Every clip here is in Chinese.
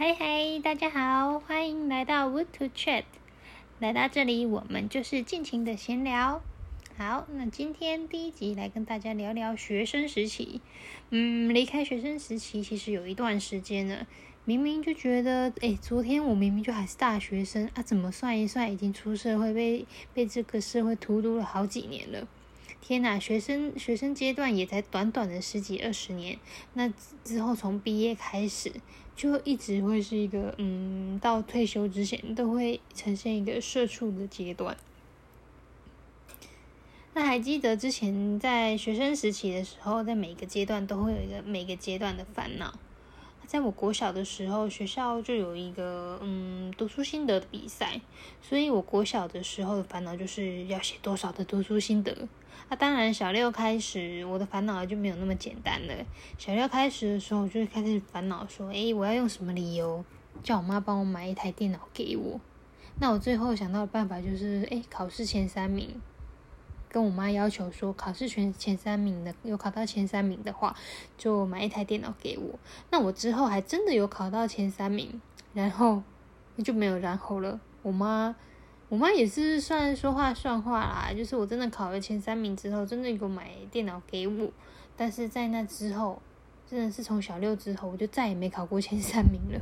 嗨嗨，大家好，欢迎来到 Wood to Chat。来到这里，我们就是尽情的闲聊。好，那今天第一集来跟大家聊聊学生时期。嗯，离开学生时期其实有一段时间了。明明就觉得，哎，昨天我明明就还是大学生啊，怎么算一算已经出社会，被被这个社会荼毒了好几年了。天呐，学生学生阶段也才短短的十几二十年，那之后从毕业开始，就一直会是一个，嗯，到退休之前都会呈现一个社畜的阶段。那还记得之前在学生时期的时候，在每个阶段都会有一个每个阶段的烦恼。在我国小的时候，学校就有一个嗯读书心得的比赛，所以我国小的时候的烦恼就是要写多少的读书心得。啊，当然小六开始，我的烦恼就没有那么简单了。小六开始的时候，我就开始烦恼说，诶，我要用什么理由叫我妈帮我买一台电脑给我？那我最后想到的办法就是，诶，考试前三名。跟我妈要求说，考试全前三名的有考到前三名的话，就买一台电脑给我。那我之后还真的有考到前三名，然后就没有然后了。我妈，我妈也是算说话算话啦，就是我真的考了前三名之后，真的给我买电脑给我。但是在那之后，真的是从小六之后，我就再也没考过前三名了。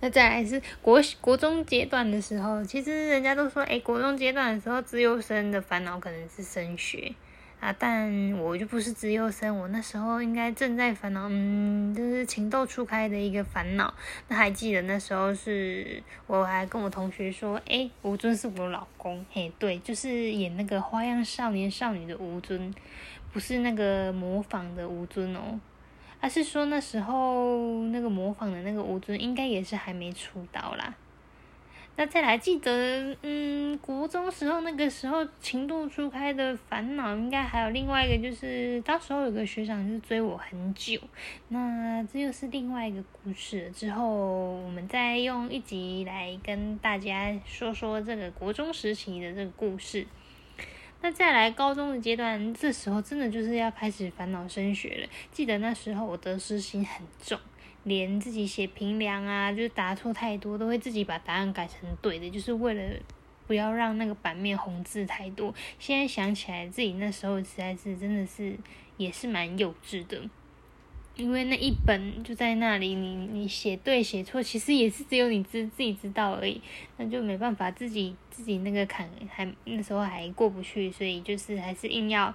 那再来是国国中阶段的时候，其实人家都说，哎，国中阶段的时候，自优生的烦恼可能是升学啊，但我就不是自优生，我那时候应该正在烦恼，嗯，就是情窦初开的一个烦恼。那还记得那时候是，我还跟我同学说，哎，吴尊是我老公，嘿，对，就是演那个《花样少年少女》的吴尊，不是那个模仿的吴尊哦。还是说那时候那个模仿的那个吴尊应该也是还没出道啦。那再来记得，嗯，国中时候那个时候情窦初开的烦恼，应该还有另外一个，就是当时候有个学长是追我很久。那这又是另外一个故事。之后我们再用一集来跟大家说说这个国中时期的这个故事。那再来高中的阶段，这时候真的就是要开始烦恼升学了。记得那时候我得失心很重，连自己写平量啊，就是答错太多，都会自己把答案改成对的，就是为了不要让那个版面红字太多。现在想起来，自己那时候实在是真的是也是蛮幼稚的。因为那一本就在那里，你你写对写错，其实也是只有你自自己知道而已，那就没办法自己自己那个坎还那时候还过不去，所以就是还是硬要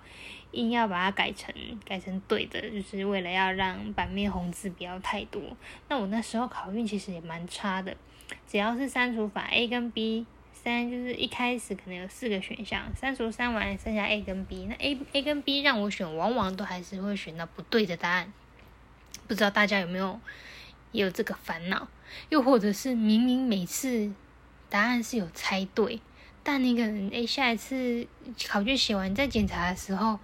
硬要把它改成改成对的，就是为了要让版面红字不要太多。那我那时候考运其实也蛮差的，只要是删除法 A 跟 B 三，就是一开始可能有四个选项，删除删完剩下 A 跟 B，那 A A 跟 B 让我选，往往都还是会选到不对的答案。不知道大家有没有也有这个烦恼，又或者是明明每次答案是有猜对，但那个人诶下一次考卷写完再检查的时候，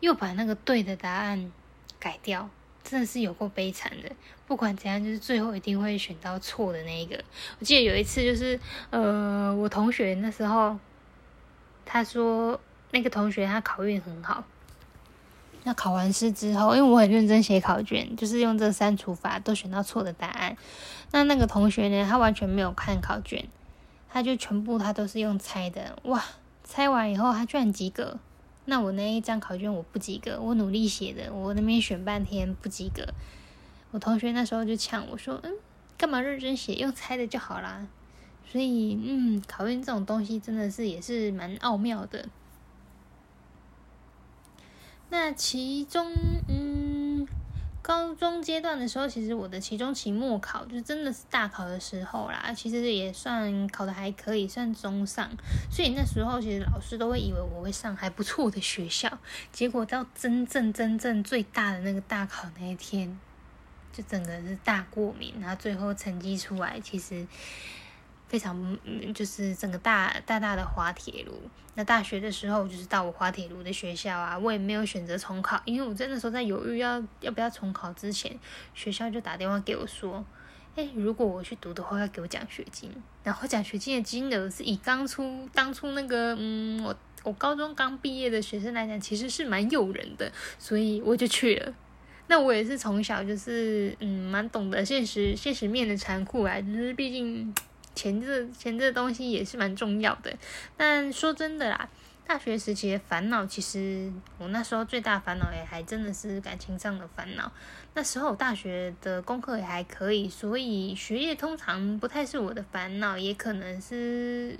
又把那个对的答案改掉，真的是有够悲惨的。不管怎样，就是最后一定会选到错的那一个。我记得有一次就是呃，我同学那时候他说那个同学他考运很好。那考完试之后，因为我很认真写考卷，就是用这删除法都选到错的答案。那那个同学呢，他完全没有看考卷，他就全部他都是用猜的。哇，猜完以后他居然及格。那我那一张考卷我不及格，我努力写的，我那边选半天不及格。我同学那时候就呛我说：“嗯，干嘛认真写，用猜的就好啦。”所以，嗯，考运这种东西真的是也是蛮奥妙的。那其中，嗯，高中阶段的时候，其实我的期中、期末考就真的是大考的时候啦。其实也算考的还可以，算中上。所以那时候，其实老师都会以为我会上还不错的学校。结果到真正、真正最大的那个大考那一天，就整个是大过敏。然后最后成绩出来，其实。非常，就是整个大大大的滑铁卢。那大学的时候，就是到我滑铁卢的学校啊，我也没有选择重考，因为我真的时候在犹豫要要不要重考之前，学校就打电话给我说，哎，如果我去读的话，要给我奖学金。然后奖学金的金额是以当初当初那个，嗯，我我高中刚毕业的学生来讲，其实是蛮诱人的，所以我就去了。那我也是从小就是嗯，蛮懂得现实现实面的残酷啊，就是毕竟钱这钱这东西也是蛮重要的。但说真的啦。大学时期的烦恼，其实我那时候最大烦恼也还真的是感情上的烦恼。那时候大学的功课也还可以，所以学业通常不太是我的烦恼，也可能是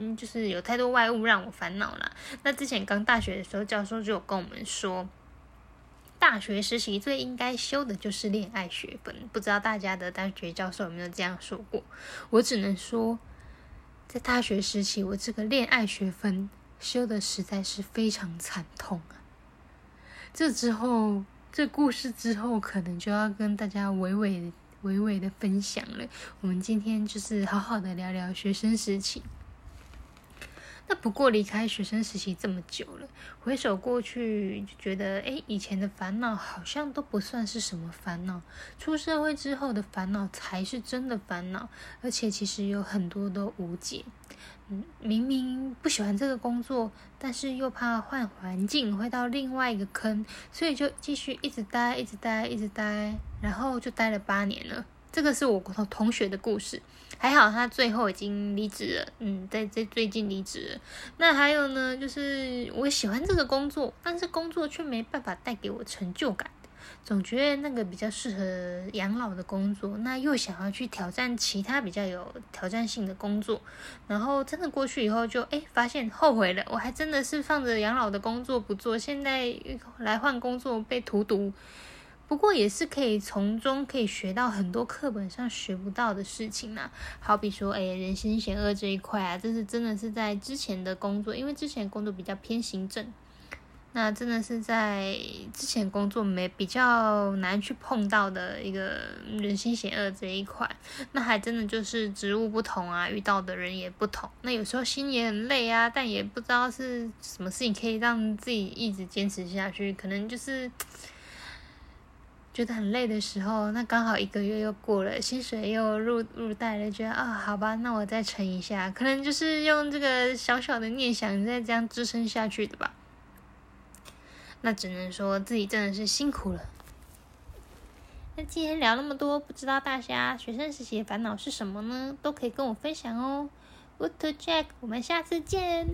嗯，就是有太多外物让我烦恼了。那之前刚大学的时候，教授就有跟我们说，大学实习最应该修的就是恋爱学分。不知道大家的大学教授有没有这样说过？我只能说，在大学时期，我这个恋爱学分。修的实在是非常惨痛啊！这之后，这故事之后，可能就要跟大家娓娓娓娓的分享了。我们今天就是好好的聊聊学生时期。那不过离开学生时期这么久了，回首过去就觉得，哎，以前的烦恼好像都不算是什么烦恼。出社会之后的烦恼才是真的烦恼，而且其实有很多都无解。嗯，明明不喜欢这个工作，但是又怕换环境会到另外一个坑，所以就继续一直待，一直待，一直待，然后就待了八年了。这个是我同同学的故事，还好他最后已经离职了，嗯，在在最近离职了。那还有呢，就是我喜欢这个工作，但是工作却没办法带给我成就感，总觉得那个比较适合养老的工作，那又想要去挑战其他比较有挑战性的工作，然后真的过去以后就哎发现后悔了，我还真的是放着养老的工作不做，现在来换工作被荼毒。不过也是可以从中可以学到很多课本上学不到的事情呐，好比说，哎，人心险恶这一块啊，这是真的是在之前的工作，因为之前工作比较偏行政，那真的是在之前工作没比较难去碰到的一个人心险恶这一块，那还真的就是职务不同啊，遇到的人也不同，那有时候心也很累啊，但也不知道是什么事情可以让自己一直坚持下去，可能就是。觉得很累的时候，那刚好一个月又过了，薪水又入入袋了，觉得啊，好吧，那我再撑一下，可能就是用这个小小的念想再这样支撑下去的吧。那只能说自己真的是辛苦了。那今天聊那么多，不知道大家学生时期的烦恼是什么呢？都可以跟我分享哦。Good to Jack，我们下次见。